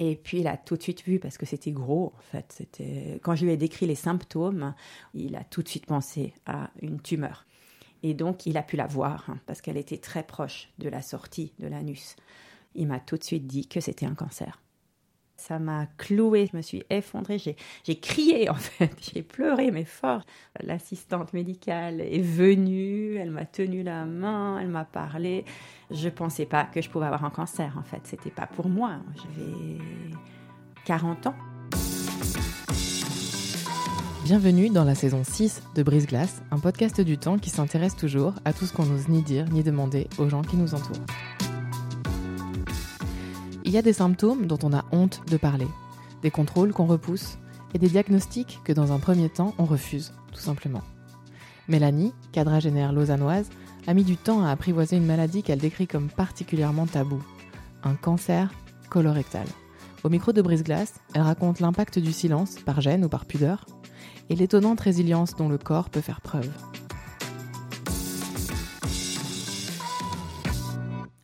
et puis il a tout de suite vu, parce que c'était gros en fait, c'était quand je lui ai décrit les symptômes, il a tout de suite pensé à une tumeur. Et donc il a pu la voir, hein, parce qu'elle était très proche de la sortie de l'anus. Il m'a tout de suite dit que c'était un cancer. Ça m'a cloué, je me suis effondrée, j'ai crié en fait, j'ai pleuré mais fort. L'assistante médicale est venue, elle m'a tenu la main, elle m'a parlé. Je pensais pas que je pouvais avoir un cancer en fait, c'était pas pour moi. J'avais 40 ans. Bienvenue dans la saison 6 de Brise Glace, un podcast du temps qui s'intéresse toujours à tout ce qu'on n'ose ni dire ni demander aux gens qui nous entourent. Il y a des symptômes dont on a honte de parler, des contrôles qu'on repousse et des diagnostics que dans un premier temps on refuse, tout simplement. Mélanie, quadragénaire lausannoise, a mis du temps à apprivoiser une maladie qu'elle décrit comme particulièrement taboue, un cancer colorectal. Au micro de Brise-Glace, elle raconte l'impact du silence, par gêne ou par pudeur, et l'étonnante résilience dont le corps peut faire preuve.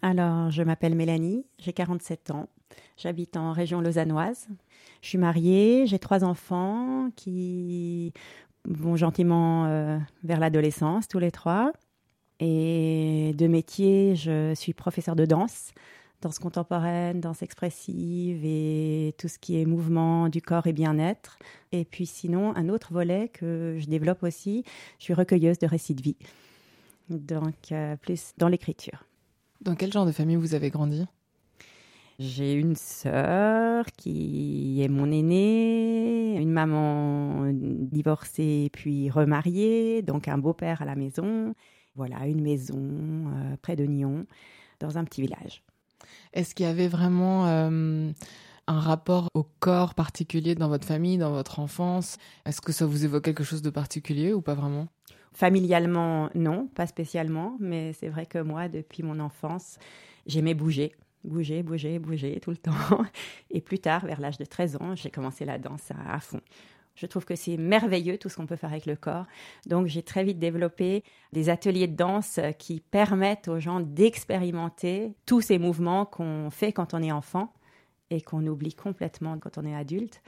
Alors, je m'appelle Mélanie, j'ai 47 ans, j'habite en région lausannoise. Je suis mariée, j'ai trois enfants qui vont gentiment euh, vers l'adolescence, tous les trois. Et de métier, je suis professeure de danse, danse contemporaine, danse expressive et tout ce qui est mouvement du corps et bien-être. Et puis sinon, un autre volet que je développe aussi, je suis recueilleuse de récits de vie. Donc, euh, plus dans l'écriture. Dans quel genre de famille vous avez grandi? J'ai une sœur qui est mon aînée, une maman divorcée puis remariée, donc un beau-père à la maison. Voilà, une maison euh, près de Nyon, dans un petit village. Est-ce qu'il y avait vraiment euh, un rapport au corps particulier dans votre famille, dans votre enfance? Est-ce que ça vous évoque quelque chose de particulier ou pas vraiment? Familialement, non, pas spécialement, mais c'est vrai que moi, depuis mon enfance, j'aimais bouger. Bouger, bouger, bouger tout le temps. Et plus tard, vers l'âge de 13 ans, j'ai commencé la danse à, fond. Je trouve que c'est merveilleux tout ce qu'on peut faire avec le corps. Donc j'ai très vite développé des ateliers de danse qui permettent aux gens d'expérimenter tous ces mouvements qu'on fait quand on est enfant et qu'on oublie complètement quand on est adulte.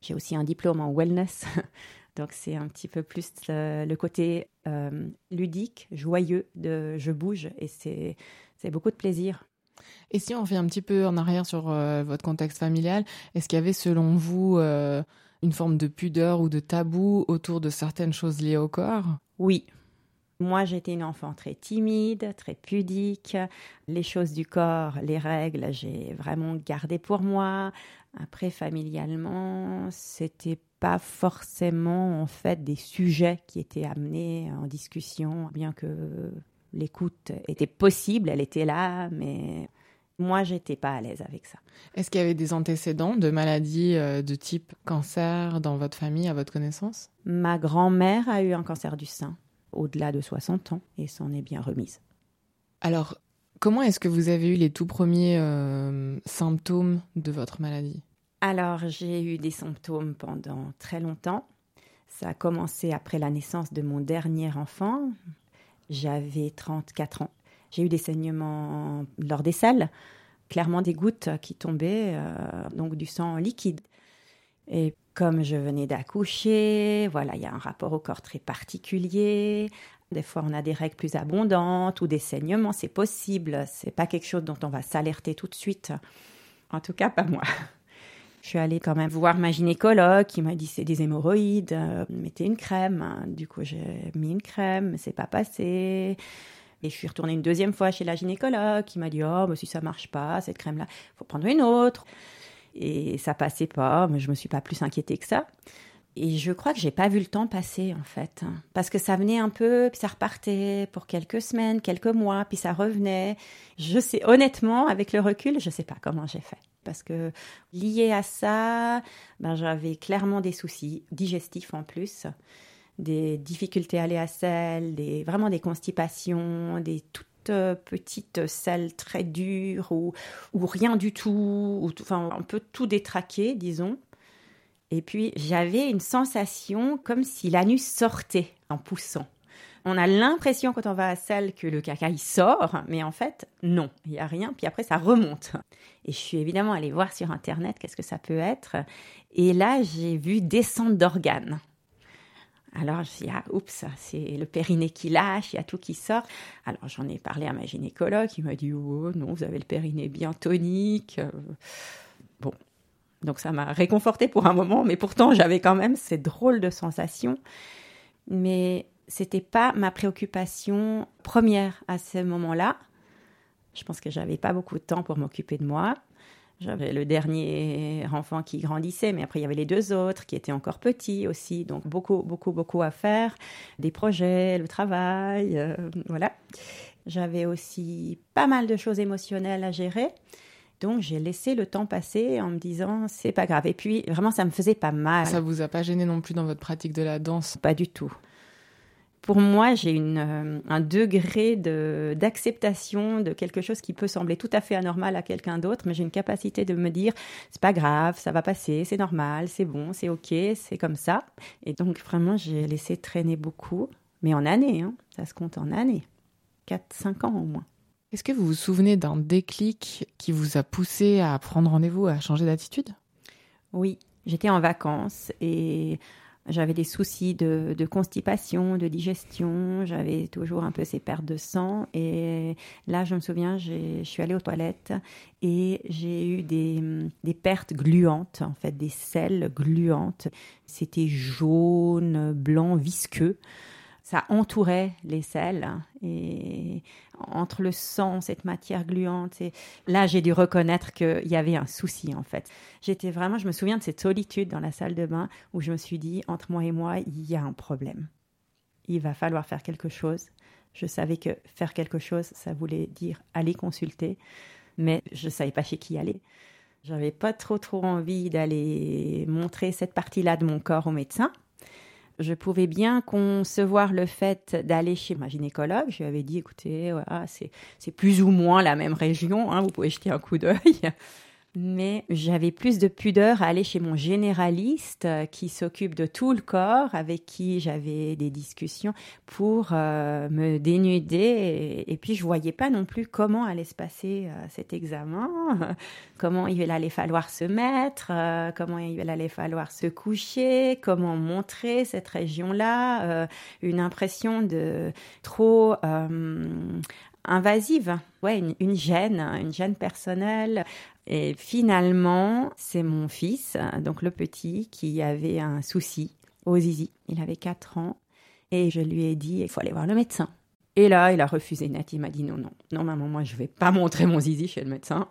J'ai aussi un diplôme en wellness Donc c'est un petit peu plus le, côté euh, ludique, joyeux de je bouge et c'est beaucoup de plaisir. Et si on revient un petit peu en arrière sur euh, votre contexte familial, est-ce qu'il y avait selon vous euh, une forme de pudeur ou de tabou autour de certaines choses liées au corps? Oui, moi, j'étais une enfant très timide, très pudique. Les choses du corps, les règles, j'ai vraiment gardé pour moi. Après, familialement, c'était pas forcément en fait des sujets qui étaient amenés en discussion, bien que l'écoute était possible, elle était là, mais moi, j'étais pas à l'aise avec ça. Est-ce qu'il y avait des antécédents de maladies euh, de type cancer dans votre famille, à votre connaissance? Ma grand-mère a eu un cancer du sein au-delà de 60 ans et s'en est bien remise. Alors, comment est-ce que vous avez eu les tout premiers euh, symptômes de votre maladie? Alors, j'ai eu des symptômes pendant très longtemps. Ça a commencé après la naissance de mon dernier enfant. J'avais 34 ans. J'ai eu des saignements lors des selles, clairement des gouttes qui tombaient, euh, donc du sang liquide. Et comme je venais d'accoucher, voilà, il y a un rapport au corps très particulier. Des fois, on a des règles plus abondantes ou des saignements, c'est possible. C'est pas quelque chose dont on va s'alerter tout de suite. En tout cas, pas moi. Je suis allée quand même voir ma gynécologue qui m'a dit c'est des hémorroïdes, euh, mettez une crème. Du coup, j'ai mis une crème, mais c'est pas passé. Et je suis retournée une deuxième fois chez la gynécologue qui m'a dit Oh, mais si ça marche pas, cette crème-là, faut prendre une autre. Et ça passait pas, mais je me suis pas plus inquiétée que ça. Et je crois que j'ai pas vu le temps passer en fait, parce que ça venait un peu, puis ça repartait pour quelques semaines, quelques mois, puis ça revenait. Je sais honnêtement, avec le recul, je sais pas comment j'ai fait, parce que lié à ça, ben j'avais clairement des soucis digestifs en plus, des difficultés à aller à selle, des vraiment des constipations, des toutes petites selles très dures ou, rien du tout, ou enfin un peu tout détraqué, disons. Et puis j'avais une sensation comme si l'anus sortait en poussant. On a l'impression quand on va à la salle que le caca il sort, mais en fait non, il y a rien. Puis après ça remonte. Et je suis évidemment allée voir sur internet qu'est-ce que ça peut être. Et là j'ai vu descente d'organes. Alors, je dis, ah, oups, c'est le périnée qui lâche, il y a tout qui sort. Alors, j'en ai parlé à ma gynécologue, qui m'a dit, oh non, vous avez le périnée bien tonique. Bon, donc ça m'a réconforté pour un moment, mais pourtant j'avais quand même ces drôles de sensations. Mais c'était pas ma préoccupation première à ce moment-là. Je pense que j'avais pas beaucoup de temps pour m'occuper de moi. J'avais le dernier enfant qui grandissait, mais après il y avait les deux autres qui étaient encore petits aussi, donc beaucoup, beaucoup, beaucoup à faire, des projets, le travail, euh, voilà. J'avais aussi pas mal de choses émotionnelles à gérer. Donc j'ai laissé le temps passer en me disant c'est pas grave. Et puis vraiment ça me faisait pas mal. Ça vous a pas gêné non plus dans votre pratique de la danse? Pas du tout. Pour moi, j'ai une, euh, un degré de, d'acceptation de quelque chose qui peut sembler tout à fait anormal à quelqu'un d'autre, mais j'ai une capacité de me dire c'est pas grave, ça va passer, c'est normal, c'est bon, c'est ok, c'est comme ça. Et donc vraiment, j'ai laissé traîner beaucoup, mais en années, hein, ça se compte en années, 4-5 ans au moins. Est-ce que vous vous souvenez d'un déclic qui vous a poussé à prendre rendez-vous, à changer d'attitude? Oui, j'étais en vacances et j'avais des soucis de, constipation, de digestion, j'avais toujours un peu ces pertes de sang. Et là, je me souviens, je suis allée aux toilettes et j'ai eu des, des, pertes gluantes, en fait, des selles gluantes. C'était jaune, blanc, visqueux ça entourait les selles et entre le sang, cette matière gluante. Et là, j'ai dû reconnaître qu'il y avait un souci en fait. J'étais vraiment, je me souviens de cette solitude dans la salle de bain où je me suis dit entre moi et moi, il y a un problème. Il va falloir faire quelque chose. Je savais que faire quelque chose, ça voulait dire aller consulter, mais je ne savais pas chez qui aller. J'avais pas trop trop envie d'aller montrer cette partie-là de mon corps au médecin je pouvais bien concevoir le fait d'aller chez ma gynécologue. Je lui avais dit, écoutez, c'est plus ou moins la même région, hein, vous pouvez jeter un coup d'œil mais j'avais plus de pudeur à aller chez mon généraliste euh, qui s'occupe de tout le corps, avec qui j'avais des discussions pour euh, me dénuder. Et, puis je voyais pas non plus comment allait se passer euh, cet examen, comment il allait falloir se mettre, comment il allait falloir se coucher, comment montrer cette région-là, une impression de trop invasive, ouais, une, gêne, une gêne personnelle. Et finalement, c'est mon fils, donc le petit, qui avait un souci au zizi. Il avait 4 ans. Et je lui ai dit, il faut aller voir le médecin. Et là, il a refusé net. Il m'a dit, non, non, non, maman, moi, je vais pas montrer mon zizi chez le médecin.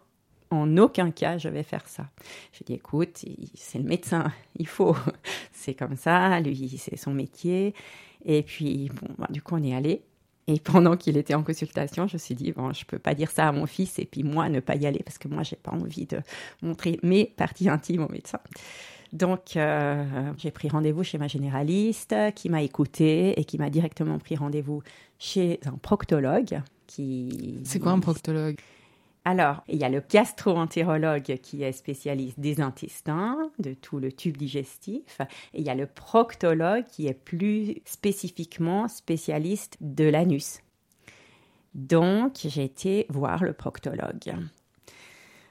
En aucun cas, je vais faire ça. Je dit, écoute, c'est le médecin, il faut. C'est comme ça, lui, c'est son métier. Et puis, bon, bah, du coup, on est allé. Et pendant qu'il était en consultation, je me suis dit, bon, je peux pas dire ça à mon fils et puis moi ne pas y aller parce que moi, j'ai pas envie de montrer mes parties intimes au médecin. Donc, euh, j'ai pris rendez-vous chez ma généraliste qui m'a écouté et qui m'a directement pris rendez-vous chez un proctologue. Qui... C'est quoi un proctologue? Alors, il y a le gastro-entérologue qui est spécialiste des intestins, de tout le tube digestif, et il y a le proctologue qui est plus spécifiquement spécialiste de l'anus. Donc, j'ai été voir le proctologue.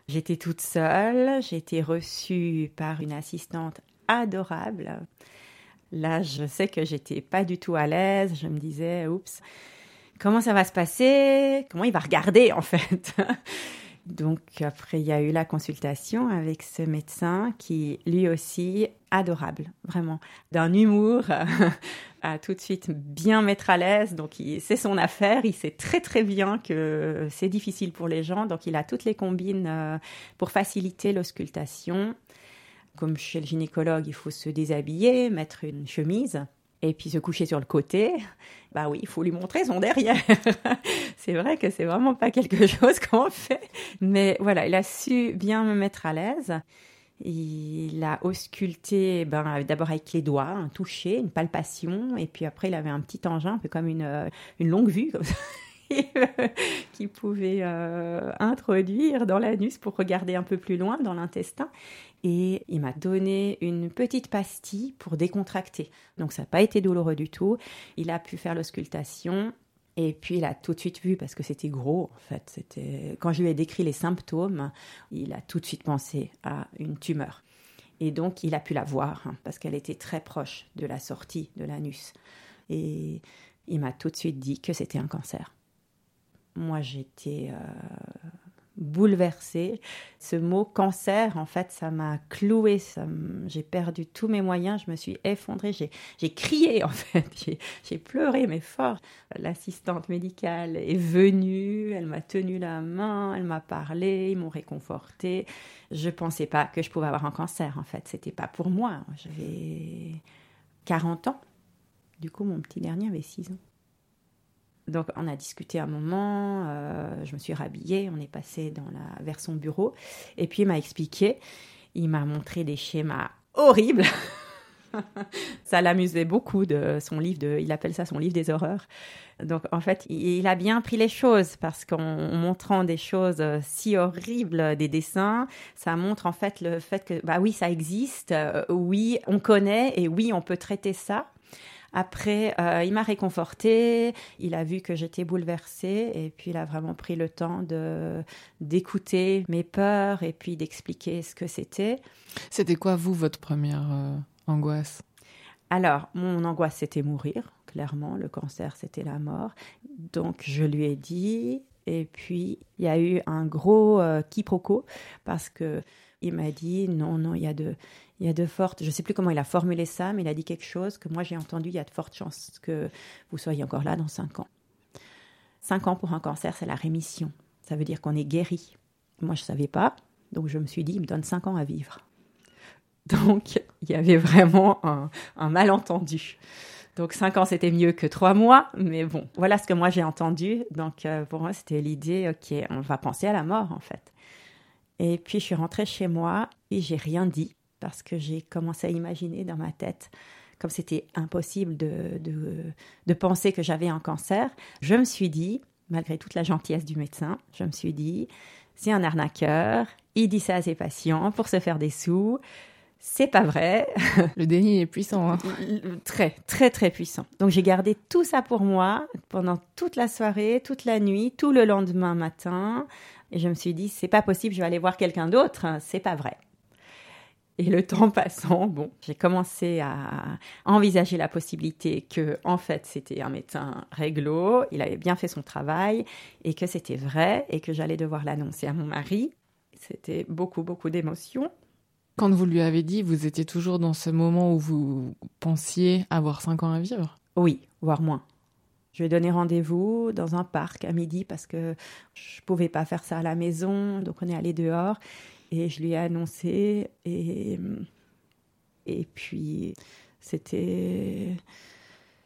J'étais toute seule, j'ai été reçue par une assistante adorable. Là, je sais que j'étais pas du tout à l'aise, je me disais, oups, comment ça va se passer, comment il va regarder en fait? Donc après, il y a eu la consultation avec ce médecin qui, lui aussi, adorable, vraiment, d'un humour à tout de suite bien mettre à l'aise. Donc c'est son affaire, il sait très très bien que c'est difficile pour les gens, donc il a toutes les combines euh, pour faciliter l'auscultation. Comme chez le gynécologue, il faut se déshabiller, mettre une chemise et puis se coucher sur le côté, bah oui, il faut lui montrer son derrière. c'est vrai que c'est vraiment pas quelque chose qu'on fait, mais voilà, il a su bien me mettre à l'aise. Il a ausculté ben, d'abord avec les doigts, un toucher, une palpation, et puis après il avait un petit engin, un peu comme une, euh, une longue vue, comme ça. qui pouvait euh, introduire dans l'anus pour regarder un peu plus loin dans l'intestin. Et il m'a donné une petite pastille pour décontracter. Donc ça n'a pas été douloureux du tout. Il a pu faire l'auscultation. Et puis il a tout de suite vu parce que c'était gros en fait. C'était quand je lui ai décrit les symptômes, il a tout de suite pensé à une tumeur. Et donc il a pu la voir hein, parce qu'elle était très proche de la sortie de l'anus. Et il m'a tout de suite dit que c'était un cancer. Moi j'étais euh, bouleversée. Ce mot cancer, en fait, ça m'a cloué. J'ai perdu tous mes moyens. Je me suis effondrée. J'ai crié, en fait. J'ai pleuré, mais fort. L'assistante médicale est venue. Elle m'a tenu la main. Elle m'a parlé. Ils m'ont réconfortée. Je pensais pas que je pouvais avoir un cancer, en fait. C'était pas pour moi. J'avais 40 ans. Du coup, mon petit dernier avait 6 ans. Donc on a discuté un moment, euh, je me suis rhabillée, on est passé dans la, vers son bureau, et puis il m'a expliqué, il m'a montré des schémas horribles. ça l'amusait beaucoup de son livre, de, il appelle ça son livre des horreurs. Donc en fait, il, a bien pris les choses parce qu'en montrant des choses si horribles, des dessins, ça montre en fait le fait que bah oui, ça existe, euh, oui, on connaît et oui, on peut traiter ça. Après, euh, il m'a réconforté, il a vu que j'étais bouleversée et puis il a vraiment pris le temps de d'écouter mes peurs et puis d'expliquer ce que c'était. C'était quoi vous votre première euh, angoisse? Alors, mon angoisse c'était mourir, clairement, le cancer c'était la mort. Donc je lui ai dit et puis il y a eu un gros euh, quiproquo parce que il m'a dit non non, il y a de il y a de fortes, je ne sais plus comment il a formulé ça, mais il a dit quelque chose que moi j'ai entendu, il y a de fortes chances que vous soyez encore là dans cinq ans. Cinq ans pour un cancer, c'est la rémission. Ça veut dire qu'on est guéri. Moi, je ne savais pas, donc je me suis dit, il me donne cinq ans à vivre. Donc, il y avait vraiment un, malentendu. Donc, cinq ans, c'était mieux que trois mois, mais bon, voilà ce que moi j'ai entendu. Donc, euh, pour moi, c'était l'idée, ok, on va penser à la mort, en fait. Et puis, je suis rentrée chez moi et j'ai rien dit parce que j'ai commencé à imaginer dans ma tête, comme c'était impossible de, de, penser que j'avais un cancer, je me suis dit, malgré toute la gentillesse du médecin, je me suis dit, c'est un arnaqueur, il dit ça à ses patients pour se faire des sous. C'est pas vrai. Le déni est puissant. Hein. Très, très, très puissant. Donc j'ai gardé tout ça pour moi pendant toute la soirée, toute la nuit, tout le lendemain matin. Et je me suis dit, c'est pas possible, je vais aller voir quelqu'un d'autre. C'est pas vrai. Et le temps passant, bon, j'ai commencé à envisager la possibilité que, en fait, c'était un médecin réglo, il avait bien fait son travail et que c'était vrai et que j'allais devoir l'annoncer à mon mari. C'était beaucoup, beaucoup d'émotions. Quand vous lui avez dit, vous étiez toujours dans ce moment où vous pensiez avoir cinq ans à vivre? Oui, voire moins. Je lui ai donné rendez-vous dans un parc à midi parce que je pouvais pas faire ça à la maison, donc on est allé dehors. Et je lui ai annoncé. Et, et puis, c'était.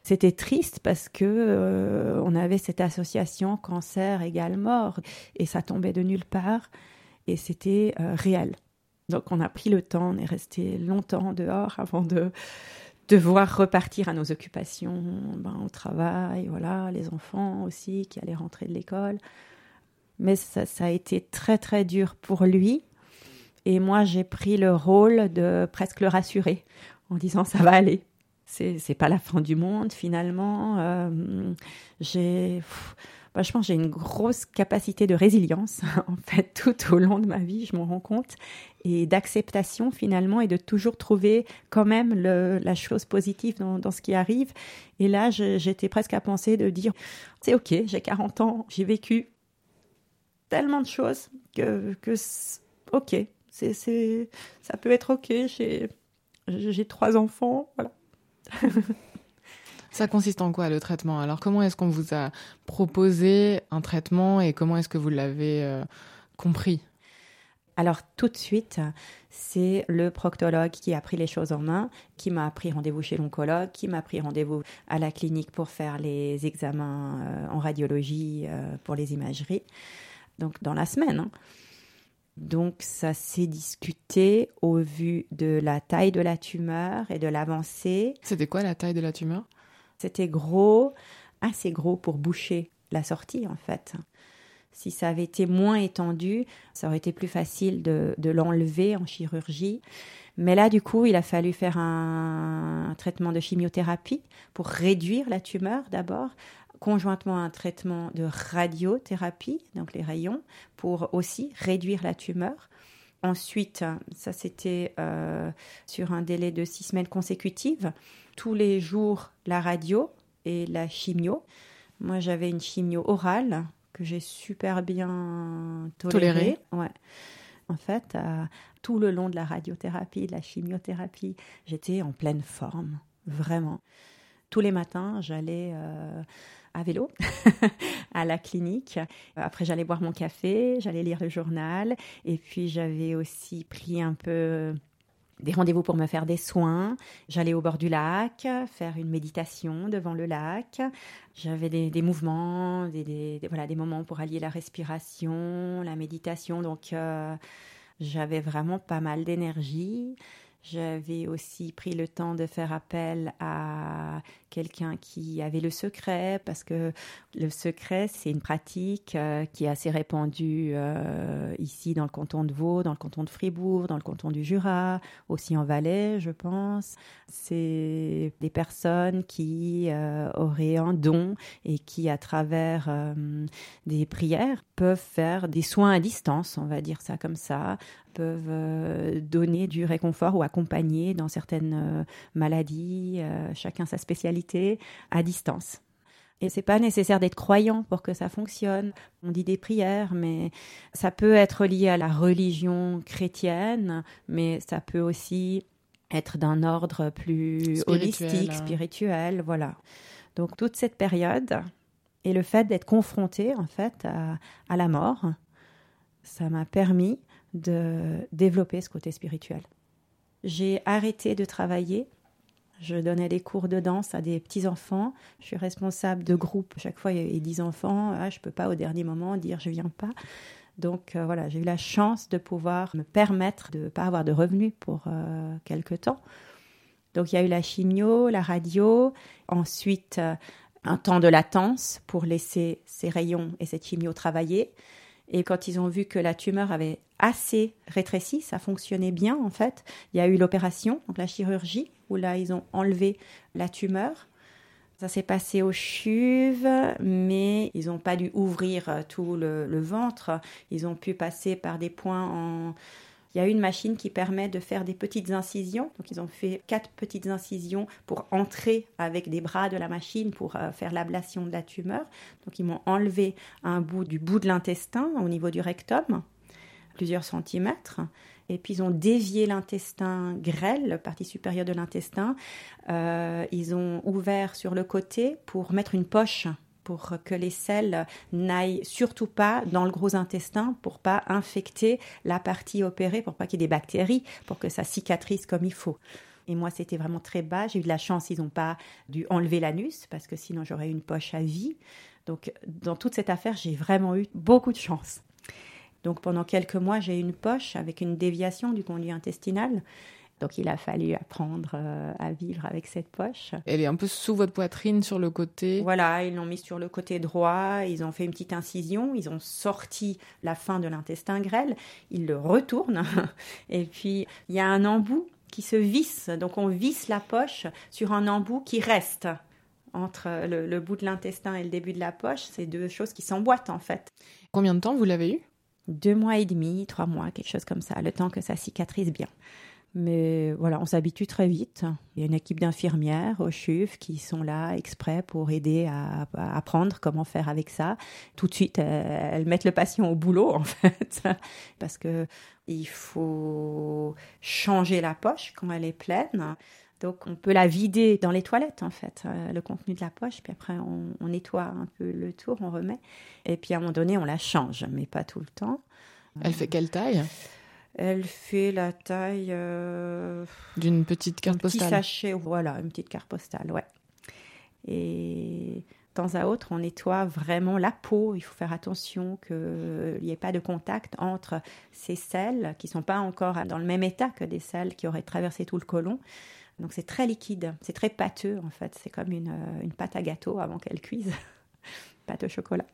C'était triste parce que euh, on avait cette association cancer égale mort et ça tombait de nulle part et c'était euh, réel. Donc on a pris le temps, on est resté longtemps dehors avant de devoir repartir à nos occupations, ben, au travail, voilà, les enfants aussi qui allaient rentrer de l'école. Mais ça, ça, a été très très dur pour lui et moi, j'ai pris le rôle de presque le rassurer en disant ça va aller. C'est, pas la fin du monde finalement. Euh, j'ai, je pense, j'ai une grosse capacité de résilience en fait tout au long de ma vie, je m'en rends compte, et d'acceptation finalement et de toujours trouver quand même la chose positive dans, dans, ce qui arrive. Et là, j'étais presque à penser de dire c'est ok, j'ai 40 ans, j'ai vécu tellement de choses que, que ok, c'est, c'est, ça peut être ok. J'ai, j'ai trois enfants, voilà. Ça consiste en quoi le traitement? Alors comment est-ce qu'on vous a proposé un traitement et comment est-ce que vous l'avez euh, compris? Alors tout de suite, c'est le proctologue qui a pris les choses en main, qui m'a pris rendez-vous chez l'oncologue, qui m'a pris rendez-vous à la clinique pour faire les examens euh, en radiologie euh, pour les imageries. Donc dans la semaine. Hein. Donc ça s'est discuté au vu de la taille de la tumeur et de l'avancée. C'était quoi la taille de la tumeur? C'était gros, assez gros pour boucher la sortie en fait. Si ça avait été moins étendu, ça aurait été plus facile de, l'enlever en chirurgie. Mais là, du coup, il a fallu faire un, traitement de chimiothérapie pour réduire la tumeur d'abord, conjointement un traitement de radiothérapie, donc les rayons, pour aussi réduire la tumeur. Ensuite, ça c'était euh, sur un délai de six semaines consécutives, tous les jours la radio et la chimio. Moi j'avais une chimio orale que j'ai super bien tolérée. Ouais. En fait, euh, tout le long de la radiothérapie, de la chimiothérapie, j'étais en pleine forme, vraiment. Tous les matins, j'allais euh, à vélo à la clinique. Après, j'allais boire mon café, j'allais lire le journal. Et puis, j'avais aussi pris un peu des rendez-vous pour me faire des soins. J'allais au bord du lac, faire une méditation devant le lac. J'avais des, mouvements, des, voilà, des moments pour allier la respiration, la méditation. Donc, euh, j'avais vraiment pas mal d'énergie. J'avais aussi pris le temps de faire appel à quelqu'un qui avait le secret, parce que le secret, c'est une pratique euh, qui est assez répandue euh, ici dans le canton de Vaud, dans le canton de Fribourg, dans le canton du Jura, aussi en Valais, je pense. C'est des personnes qui euh, auraient un don et qui, à travers des prières, peuvent faire des soins à distance, on va dire ça comme ça, peuvent donner du réconfort ou accompagner dans certaines maladies, chacun sa spécialité à distance. Et c'est pas nécessaire d'être croyant pour que ça fonctionne. On dit des prières, mais ça peut être lié à la religion chrétienne, mais ça peut aussi être d'un ordre plus holistique, hein. spirituel, voilà. Donc toute cette période et le fait d'être confronté en fait à, à la mort, ça m'a permis de développer ce côté spirituel. J'ai arrêté de travailler je donnais des cours de danse à des petits-enfants. Je suis responsable de groupe. Chaque fois, il y a 10 enfants. Ah, je ne peux pas au dernier moment dire je viens pas. Donc euh, voilà, j'ai eu la chance de pouvoir me permettre de ne pas avoir de revenus pour euh, quelque temps. Donc il y a eu la chimio, la radio, ensuite euh, un temps de latence pour laisser ces rayons et cette chimio travailler. Et quand ils ont vu que la tumeur avait assez rétréci, ça fonctionnait bien en fait, il y a eu l'opération, donc la chirurgie, où là ils ont enlevé la tumeur. Ça s'est passé au chuve, mais ils n'ont pas dû ouvrir tout le, le, ventre. Ils ont pu passer par des points en, il y a une machine qui permet de faire des petites incisions. Donc, ils ont fait quatre petites incisions pour entrer avec des bras de la machine pour euh, faire l'ablation de la tumeur. Donc, ils m'ont enlevé un bout du bout de l'intestin au niveau du rectum, plusieurs centimètres. Et puis ils ont dévié l'intestin grêle, la partie supérieure de l'intestin. Euh, ils ont ouvert sur le côté pour mettre une poche pour que les selles n'aillent surtout pas dans le gros intestin pour pas infecter la partie opérée, pour pas qu'il y ait des bactéries, pour que ça cicatrise comme il faut. Et moi, c'était vraiment très bas. J'ai eu de la chance, ils n'ont pas dû enlever l'anus parce que sinon j'aurais eu une poche à vie. Donc, dans toute cette affaire, j'ai vraiment eu beaucoup de chance. Donc, pendant quelques mois, j'ai eu une poche avec une déviation du conduit intestinal donc il a fallu apprendre euh, à vivre avec cette poche. Elle est un peu sous votre poitrine sur le côté. Voilà, ils l'ont mis sur le côté droit, ils ont fait une petite incision, ils ont sorti la fin de l'intestin grêle, ils le retournent et puis il y a un embout qui se visse. Donc on visse la poche sur un embout qui reste entre le, le bout de l'intestin et le début de la poche. C'est deux choses qui s'emboîtent en fait. Combien de temps vous l'avez eu? Deux mois et demi, trois mois, quelque chose comme ça, le temps que ça cicatrise bien. Mais voilà, on s'habitue très vite. Il y a une équipe d'infirmières au CHUV qui sont là exprès pour aider à, apprendre comment faire avec ça. Tout de suite, elles, mettent le patient au boulot, en fait, parce que il faut changer la poche quand elle est pleine. Donc, on peut la vider dans les toilettes, en fait, euh, le contenu de la poche. Puis après, on, nettoie un peu le tour, on remet. Et puis, à un moment donné, on la change, mais pas tout le temps. Elle fait quelle taille? Elle fait la taille... Euh, D'une petite carte postale Petit sachet, voilà, une petite carte postale, ouais. Et de temps à autre, on nettoie vraiment la peau. Il faut faire attention qu'il n'y ait pas de contact entre ces selles qui ne sont pas encore dans le même état que des selles qui auraient traversé tout le côlon. Donc c'est très liquide, c'est très pâteux en fait. C'est comme une, euh, une pâte à gâteau avant qu'elle cuise, pâte au chocolat.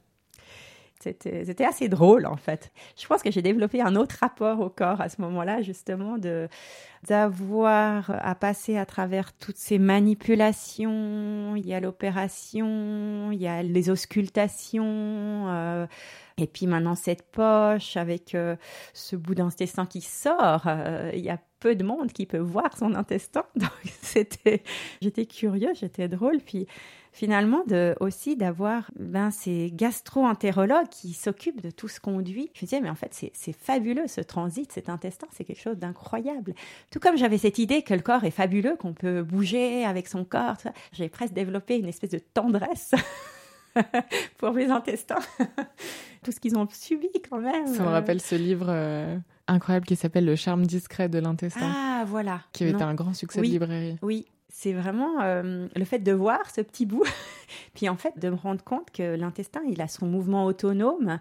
C'était assez drôle en fait. Je pense que j'ai développé un autre rapport au corps à ce moment-là, justement, de d'avoir à passer à travers toutes ces manipulations. Il y a l'opération, il y a les auscultations. Euh, et puis maintenant cette poche avec euh, ce bout d'intestin qui sort, il y a peu de monde qui peut voir son intestin. Donc c'était, j'étais curieux, j'étais drôle. Puis finalement de, aussi d'avoir ben, ces gastro-entérologues qui s'occupent de tout ce conduit. Je me disais, mais en fait, c'est fabuleux ce transit, cet intestin, c'est quelque chose d'incroyable. Tout comme j'avais cette idée que le corps est fabuleux, qu'on peut bouger avec son corps, j'ai presque développé une espèce de tendresse. pour mes intestins. Tout ce qu'ils ont subi quand même. Ça me rappelle ce livre euh, incroyable qui s'appelle Le charme discret de l'intestin. Ah, voilà. Qui avait été un grand succès de librairie. Oui, c'est vraiment euh, le fait de voir ce petit bout, puis en fait de me rendre compte que l'intestin, il a son mouvement autonome.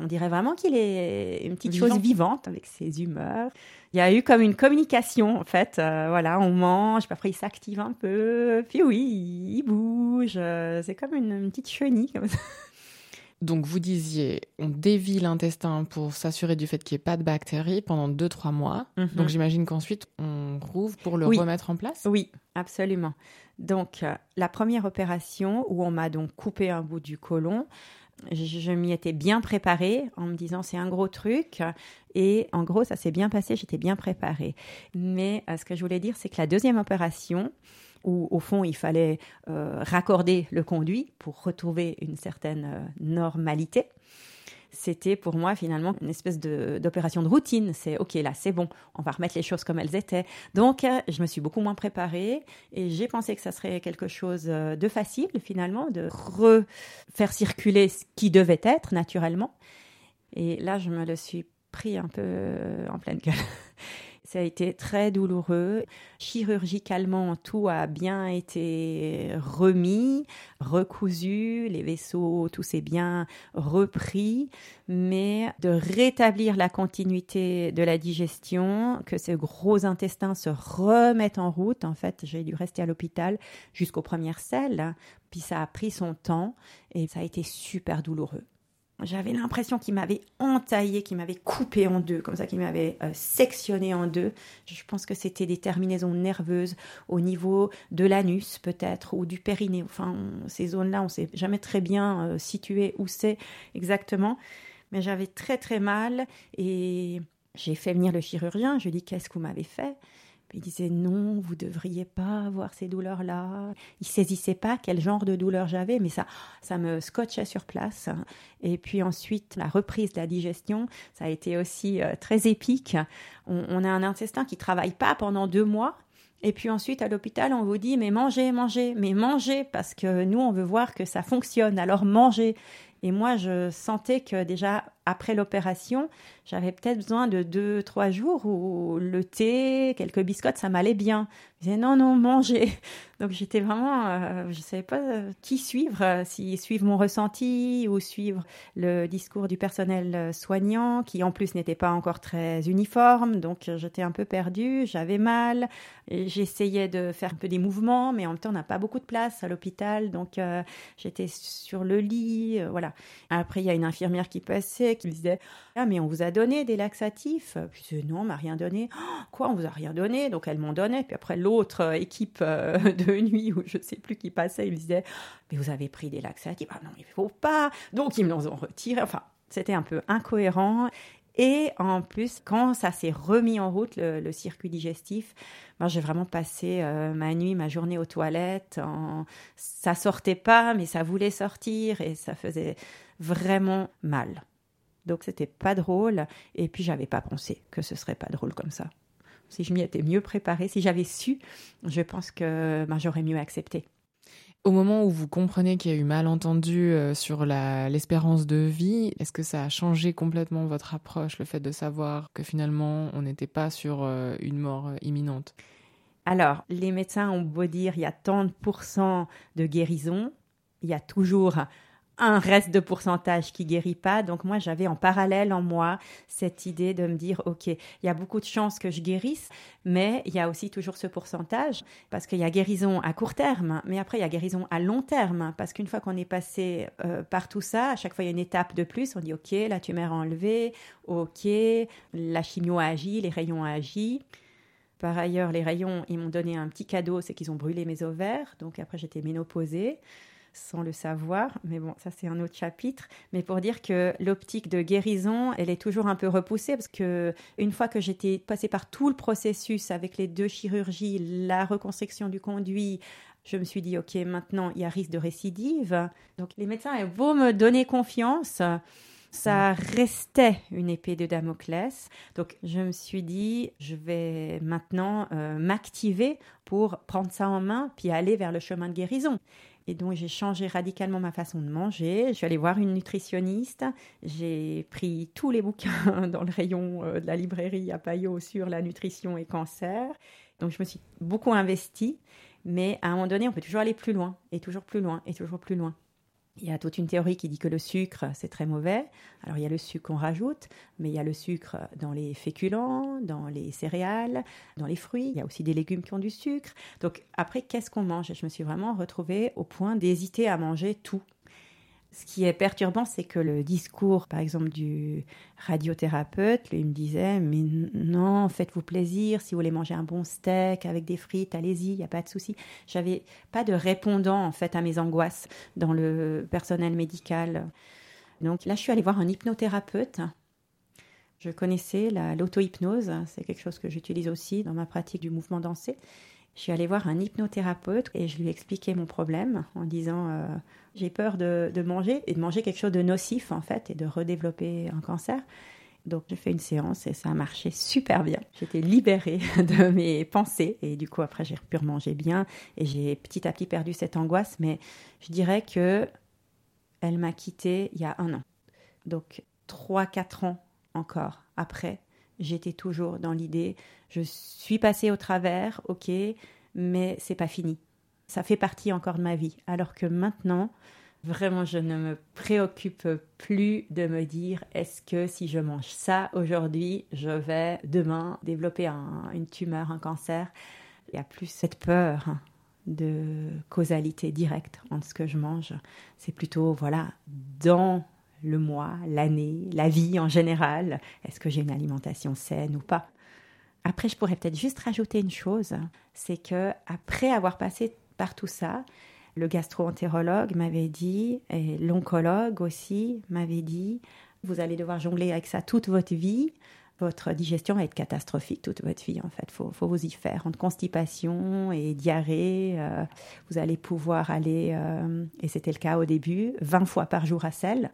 On dirait vraiment qu'il est une petite chose vivante avec ses humeurs. Il y a eu comme une communication en fait. Euh, voilà, on mange, puis après il s'active un peu, puis oui, il bouge. Euh, c'est comme une, une, petite chenille comme ça. Donc vous disiez, on dévie l'intestin pour s'assurer du fait qu'il n'y ait pas de bactéries pendant 2-3 mois. Mhm. Donc j'imagine qu'ensuite on rouvre pour le remettre en place? Oui, absolument. Donc euh, la première opération où on m'a donc coupé un bout du côlon, je, m'y étais bien préparée en me disant c'est un gros truc et en gros ça s'est bien passé, j'étais bien préparée. Mais euh, ce que je voulais dire c'est que la deuxième opération, où au fond il fallait euh, raccorder le conduit pour retrouver une certaine euh, normalité. C'était pour moi finalement une espèce d'opération de, routine. C'est ok là, c'est bon, on va remettre les choses comme elles étaient. Donc euh, je me suis beaucoup moins préparée et j'ai pensé que ça serait quelque chose de facile finalement de refaire circuler ce qui devait être naturellement. Et là, je me le suis pris un peu en pleine gueule. Ça a été très douloureux. Chirurgicalement, tout a bien été remis, recousu, les vaisseaux, tout s'est bien repris, mais de rétablir la continuité de la digestion, que ce gros intestin se remette en route. En fait, j'ai dû rester à l'hôpital jusqu'aux premières selles, puis ça a pris son temps et ça a été super douloureux. J'avais l'impression qu'il m'avait entaillé, qu'il m'avait coupé en deux, comme ça, qu'il m'avait euh, sectionné en deux. Je pense que c'était des terminaisons nerveuses au niveau de l'anus, peut-être, ou du périnée. Enfin, ces zones-là, on ne sait jamais très bien euh, situer où c'est exactement. Mais j'avais très, très mal et j'ai fait venir le chirurgien. Je lui ai dit Qu'est-ce que vous m'avez fait? Il disait non, vous devriez pas avoir ces douleurs-là. Il saisissait pas quel genre de douleur j'avais, mais ça, ça me scotchait sur place. Et puis ensuite, la reprise de la digestion, ça a été aussi euh, très épique. On, a un intestin qui travaille pas pendant deux mois. Et puis ensuite, à l'hôpital, on vous dit, mais mangez, mangez, mais mangez, parce que nous, on veut voir que ça fonctionne. Alors mangez. Et moi, je sentais que déjà après l'opération, j'avais peut-être besoin de deux, trois jours où le thé, quelques biscottes, ça m'allait bien. Je disais non, non, mangez. Donc j'étais vraiment, euh, je ne savais pas euh, qui suivre, euh, si suivre mon ressenti ou suivre le discours du personnel soignant, qui en plus n'était pas encore très uniforme. Donc j'étais un peu perdue, j'avais mal. J'essayais de faire un peu des mouvements, mais en même temps, on n'a pas beaucoup de place à l'hôpital. Donc j'étais sur le lit, voilà. Après, il y a une infirmière qui passait, qui me disait Ah, mais on vous a donné des laxatifs Puis je disais Non, on m'a rien donné. Oh, quoi, on vous a rien donné? Donc elle m'en donnait. Puis après, l'autre euh, équipe euh, de nuit, où je sais plus qui passait, il me disait Mais vous avez pris des laxatifs Ah non, il faut pas. Donc ils me les ont retirés. Enfin, c'était un peu incohérent. Et en plus, quand ça s'est remis en route, le, circuit digestif, moi j'ai vraiment passé euh, ma nuit, ma journée aux toilettes. En... Ça sortait pas, mais ça voulait sortir et ça faisait vraiment mal. Donc c'était pas drôle. Et puis j'avais pas pensé que ce serait pas drôle comme ça. Si je m'y étais mieux préparée, si j'avais su, je pense que ben, j'aurais mieux accepté. Au moment où vous comprenez qu'il y a eu malentendu euh, sur l'espérance de vie, est-ce que ça a changé complètement votre approche, le fait de savoir que finalement on n'était pas sur euh, une mort euh, imminente? Alors, les médecins ont beau dire il y a tant de pourcents de guérison, il y a toujours un reste de pourcentage qui guérit pas. Donc moi, j'avais en parallèle en moi cette idée de me dire, OK, il y a beaucoup de chances que je guérisse, mais il y a aussi toujours ce pourcentage, parce qu'il y a guérison à court terme, mais après, il y a guérison à long terme, parce qu'une fois qu'on est passé euh, par tout ça, à chaque fois, il y a une étape de plus, on dit, OK, la tumeur enlevée, OK, la chimio a agi, les rayons ont agi. Par ailleurs, les rayons, ils m'ont donné un petit cadeau, c'est qu'ils ont brûlé mes ovaires, donc après, j'étais ménopausée sans le savoir. Mais bon, ça c'est un autre chapitre. Mais pour dire que l'optique de guérison, elle est toujours un peu repoussée parce que une fois que j'étais passée par tout le processus avec les deux chirurgies, la reconstruction du conduit, je me suis dit, OK, maintenant, il y a risque de récidive. Donc, les médecins avaient beau me donner confiance, ça restait une épée de Damoclès. Donc, je me suis dit, je vais maintenant euh, m'activer pour prendre ça en main, puis aller vers le chemin de guérison. Et donc, j'ai changé radicalement ma façon de manger. Je suis allée voir une nutritionniste. J'ai pris tous les bouquins dans le rayon euh, de la librairie à Payot sur la nutrition et cancer. Donc, je me suis beaucoup investie. Mais à un moment donné, on peut toujours aller plus loin, et toujours plus loin, et toujours plus loin. Il y a toute une théorie qui dit que le sucre, c'est très mauvais. Alors il y a le sucre qu'on rajoute, mais il y a le sucre dans les féculents, dans les céréales, dans les fruits. Il y a aussi des légumes qui ont du sucre. Donc après, qu'est-ce qu'on mange? Je me suis vraiment retrouvée au point d'hésiter à manger tout. Ce qui est perturbant, c'est que le discours, par exemple, du radiothérapeute, lui, me disait Mais non, faites-vous plaisir, si vous voulez manger un bon steak avec des frites, allez-y, il n'y a pas de souci. J'avais pas de répondant, en fait, à mes angoisses dans le personnel médical. Donc là, je suis allée voir un hypnothérapeute. Je connaissais l'auto-hypnose, c'est quelque chose que j'utilise aussi dans ma pratique du mouvement dansé. Je suis allée voir un hypnothérapeute et je lui ai expliqué mon problème en disant euh, j'ai peur de, manger et de manger quelque chose de nocif en fait et de redévelopper un cancer. Donc j'ai fait une séance et ça a marché super bien. J'étais libérée de mes pensées et du coup après j'ai pu manger bien et j'ai petit à petit perdu cette angoisse. Mais je dirais que elle m'a quittée il y a un an. Donc trois quatre ans encore après, j'étais toujours dans l'idée, je suis passée au travers, ok, mais c'est pas fini. Ça fait partie encore de ma vie. Alors que maintenant, vraiment, je ne me préoccupe plus de me dire est-ce que si je mange ça aujourd'hui, je vais demain développer une tumeur, un cancer? Il y a plus cette peur de causalité directe entre ce que je mange. C'est plutôt, voilà, dans le mois, l'année, la vie en général. Est-ce que j'ai une alimentation saine ou pas? Après, je pourrais peut-être juste rajouter une chose, c'est que après avoir passé par tout ça, le gastro-entérologue m'avait dit, et l'oncologue aussi m'avait dit, vous allez devoir jongler avec ça toute votre vie. Votre digestion va être catastrophique toute votre vie, en fait. Il faut, vous y faire. Entre constipation et diarrhée, euh, vous allez pouvoir aller, euh, et c'était le cas au début, 20 fois par jour à sel.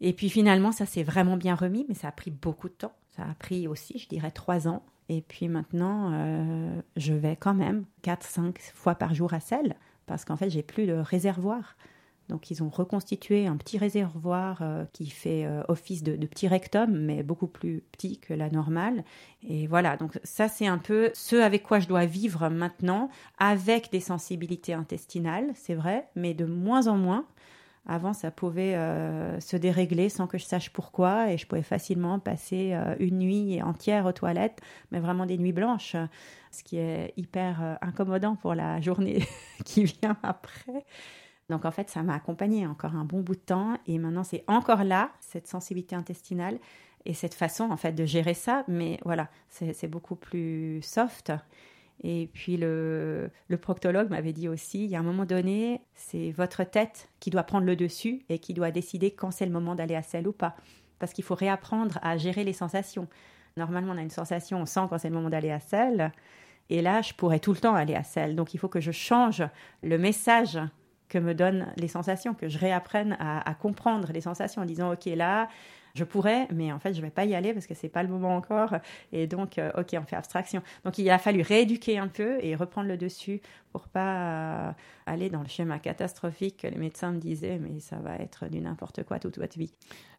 Et puis finalement, ça s'est vraiment bien remis, mais ça a pris beaucoup de temps. Ça a pris aussi, je dirais, trois ans. Et puis maintenant, euh, je vais quand même quatre, cinq fois par jour à sel, parce qu'en fait, j'ai plus de réservoir. Donc, ils ont reconstitué un petit réservoir euh, qui fait euh, office de, de, petit rectum, mais beaucoup plus petit que la normale. Et voilà, donc ça, c'est un peu ce avec quoi je dois vivre maintenant, avec des sensibilités intestinales, c'est vrai, mais de moins en moins. Avant, ça pouvait euh, se dérégler sans que je sache pourquoi et je pouvais facilement passer euh, une nuit entière aux toilettes, mais vraiment des nuits blanches, ce qui est hyper euh, incommodant pour la journée qui vient après. Donc en fait, ça m'a accompagnée encore un bon bout de temps et maintenant c'est encore là, cette sensibilité intestinale et cette façon en fait de gérer ça, mais voilà, c'est beaucoup plus soft. Et puis le, proctologue m'avait dit aussi, il y a un moment donné, c'est votre tête qui doit prendre le dessus et qui doit décider quand c'est le moment d'aller à celle ou pas. parce qu'il faut réapprendre à gérer les sensations. Normalement, on a une sensation, on sent quand c'est le moment d'aller à selle. Et là, je pourrais tout le temps aller à selle. Donc, il faut que je change le message que me donnent les sensations, que je réapprenne à, comprendre les sensations en disant, OK, là, je pourrais, mais en fait, je ne vais pas y aller parce que ce n'est pas le moment encore. Et donc, euh, OK, on fait abstraction. Donc, il a fallu rééduquer un peu et reprendre le dessus pour pas euh, aller dans le schéma catastrophique que les médecins me disaient, mais ça va être du n'importe quoi toute votre vie.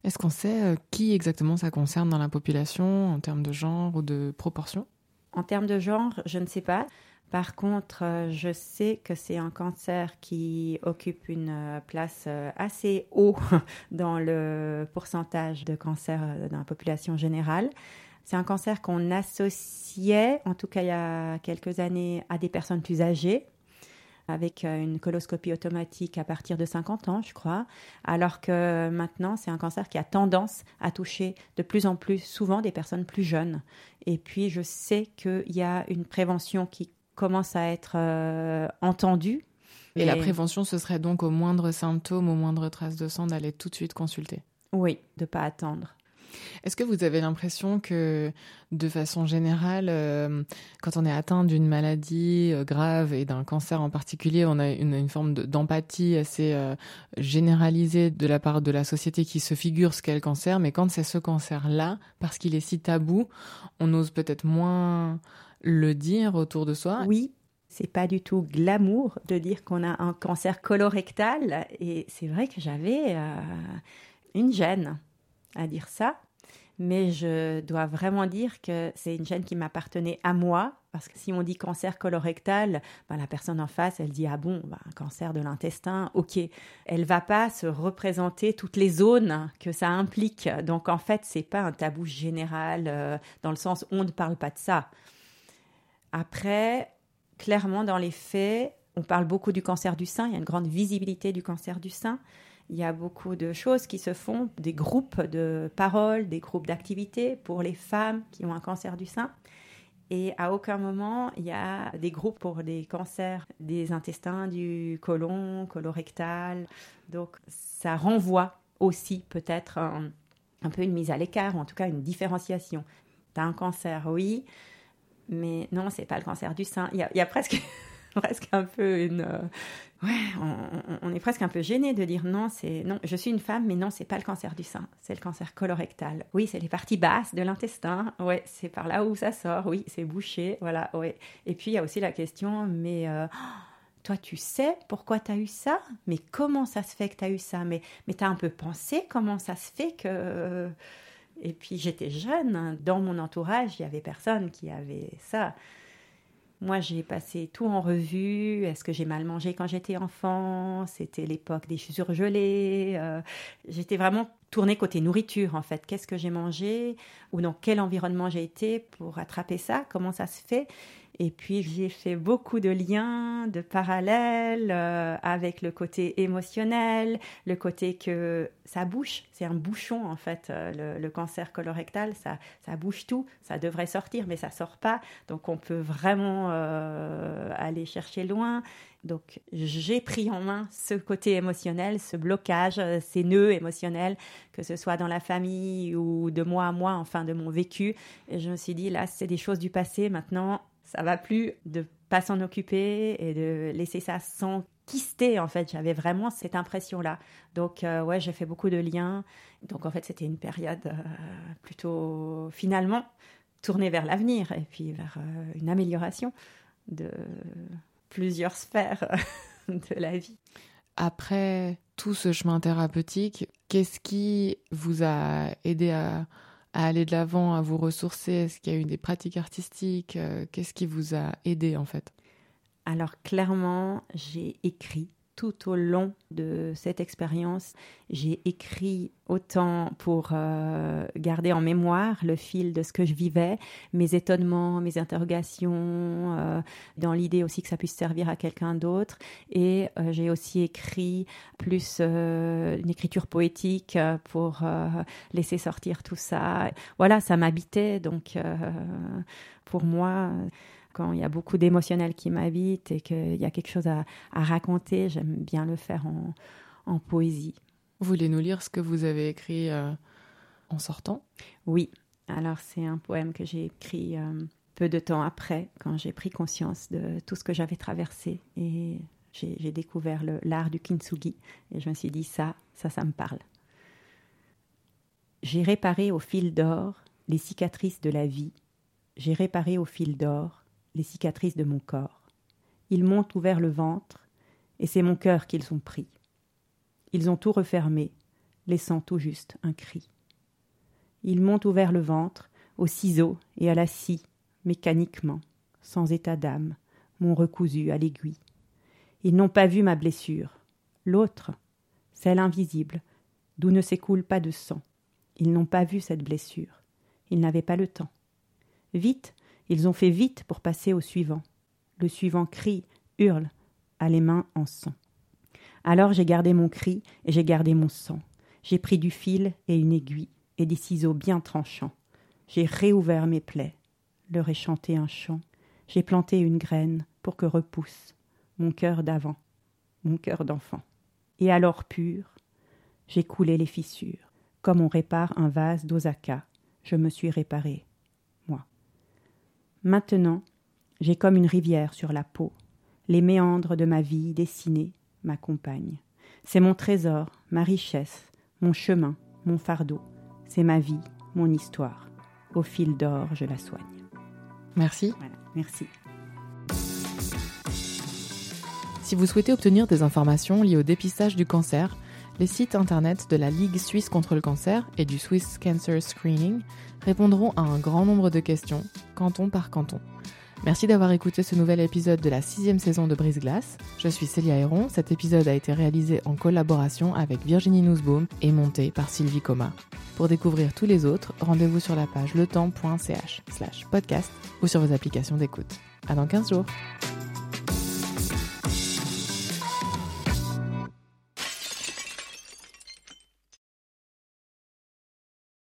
Est-ce qu'on sait euh, qui exactement ça concerne dans la population en termes de genre ou de proportion? En termes de genre, je ne sais pas. Par contre, euh, je sais que c'est un cancer qui occupe une euh, place euh, assez haut dans le pourcentage de cancer dans la population générale. C'est un cancer qu'on associait, en tout cas il y a quelques années, à des personnes plus âgées, avec une coloscopie automatique à partir de 50 ans, je crois, alors que maintenant, c'est un cancer qui a tendance à toucher de plus en plus souvent des personnes plus jeunes. Et puis, je sais qu'il y a une prévention qui commence à être euh, entendu. Et, la prévention, ce serait donc au moindre symptôme, au moindre trace de sang, d'aller tout de suite consulter. Oui, de pas attendre. Est-ce que vous avez l'impression que, de façon générale, euh, quand on est atteint d'une maladie euh, grave et d'un cancer en particulier, on a une, forme d'empathie assez généralisée de la part de la société qui se figure ce qu'est le cancer, mais quand c'est ce cancer-là, parce qu'il est si tabou, on ose peut-être moins le dire autour de soi? Oui, c'est pas du tout glamour de dire qu'on a un cancer colorectal. Et c'est vrai que j'avais euh, une gêne à dire ça. Mais je dois vraiment dire que c'est une gêne qui m'appartenait à moi. Parce que si on dit cancer colorectal, ben la personne en face, elle dit Ah bon, ben, cancer de l'intestin, ok. Elle va pas se représenter toutes les zones que ça implique. Donc en fait, c'est pas un tabou général euh, dans le sens on ne parle pas de ça. Après, clairement, dans les faits, on parle beaucoup du cancer du sein, il y a une grande visibilité du cancer du sein. Il y a beaucoup de choses qui se font, des groupes de paroles, des groupes d'activités pour les femmes qui ont un cancer du sein. Et à aucun moment, il y a des groupes pour des cancers des intestins, du côlon, colorectal. Donc, ça renvoie aussi peut-être un, un, peu une mise à l'écart, ou en tout cas une différenciation. Tu as un cancer, oui, mais non, c'est pas le cancer du sein. Il y a, presque, presque un peu une. Euh, ouais, on, est presque un peu gêné de dire non, c'est non, je suis une femme, mais non, c'est pas le cancer du sein, c'est le cancer colorectal. Oui, c'est les parties basses de l'intestin. Ouais, c'est par là où ça sort. Oui, c'est bouché. Voilà. Ouais. Et puis il y a aussi la question, mais euh, toi, tu sais pourquoi tu as eu ça? Mais comment ça se fait que tu as eu ça? Mais, mais tu as un peu pensé comment ça se fait que. Et puis j'étais jeune, hein. dans mon entourage, il y avait personne qui avait ça. Moi, j'ai passé tout en revue. Est-ce que j'ai mal mangé quand j'étais enfant? C'était l'époque des surgelés. Euh, j'étais vraiment tournée côté nourriture, en fait. Qu'est-ce que j'ai mangé? Ou dans quel environnement j'ai été pour attraper ça? Comment ça se fait? Et puis j'ai fait beaucoup de liens, de parallèles euh, avec le côté émotionnel, le côté que ça bouche, c'est un bouchon en fait, euh, le, cancer colorectal, ça, ça bouche tout, ça devrait sortir mais ça sort pas, donc on peut vraiment euh, aller chercher loin. Donc j'ai pris en main ce côté émotionnel, ce blocage, ces nœuds émotionnels, que ce soit dans la famille ou de moi à moi, enfin de mon vécu. Et je me suis dit là c'est des choses du passé, maintenant ça va plus de pas s'en occuper et de laisser ça s'enquister en fait. J'avais vraiment cette impression là donc euh, ouais j'ai fait beaucoup de liens. Donc en fait c'était une période euh, plutôt finalement tournée vers l'avenir et puis vers euh, une amélioration de plusieurs sphères de la vie. Après tout ce chemin thérapeutique qu'est-ce qui vous a aidé à à aller de l'avant, à vous ressourcer? Est-ce qu'il y a eu des pratiques artistiques? Euh, Qu'est-ce qui vous a aidé en fait? Alors clairement, j'ai écrit tout au long de cette expérience, j'ai écrit autant pour euh, garder en mémoire le fil de ce que je vivais, mes étonnements, mes interrogations, euh, dans l'idée aussi que ça puisse servir à quelqu'un d'autre. Et euh, j'ai aussi écrit plus une écriture poétique pour laisser sortir tout ça. Voilà, ça m'habitait. Donc, pour moi, quand il y a beaucoup d'émotionnel qui m'habite et qu'il y a quelque chose à, raconter, j'aime bien le faire en, poésie. Vous voulez nous lire ce que vous avez écrit euh, en sortant? Oui. Alors c'est un poème que j'ai écrit euh, peu de temps après, quand j'ai pris conscience de tout ce que j'avais traversé et j'ai découvert l'art du kintsugi et je me suis dit ça, ça, ça me parle. J'ai réparé au fil d'or les cicatrices de la vie. J'ai réparé au fil d'or les cicatrices de mon corps. Ils m'ont ouvert le ventre et c'est mon cœur qu'ils ont pris. Ils ont tout refermé, laissant tout juste un cri. Ils m'ont ouvert le ventre au ciseau et à la scie, mécaniquement, sans état d'âme, m'ont recousu à l'aiguille. Ils n'ont pas vu ma blessure. L'autre, celle invisible, d'où ne s'écoule pas de sang. Ils n'ont pas vu cette blessure. Ils n'avaient pas le temps. Vite, ils ont fait vite pour passer au suivant. Le suivant crie, hurle, a les mains en sang. Alors j'ai gardé mon cri et j'ai gardé mon sang. J'ai pris du fil et une aiguille et des ciseaux bien tranchants. J'ai réouvert mes plaies, leur ai chanté un chant. J'ai planté une graine pour que repousse mon cœur d'avant, mon cœur d'enfant. Et alors pur, j'ai coulé les fissures. Comme on répare un vase d'Osaka, je me suis réparé, moi. Maintenant, j'ai comme une rivière sur la peau. Les méandres de ma vie dessinés m'accompagnent. C'est mon trésor, ma richesse, mon chemin, mon fardeau. C'est ma vie, mon histoire. Au fil d'or, je la soigne. Merci. Voilà, merci. Si vous souhaitez obtenir des informations liées au dépistage du cancer, les sites internet de la Ligue suisse contre le cancer et du Swiss Cancer Screening répondront à un grand nombre de questions, canton par canton. Merci d'avoir écouté ce nouvel épisode de la sixième saison de Brise Glace. Je suis Célia Héron. Cet épisode a été réalisé en collaboration avec Virginie Nussbaum et monté par Sylvie Coma. Pour découvrir tous les autres, rendez-vous sur la page letemps.ch slash podcast ou sur vos applications d'écoute. À dans 15 jours!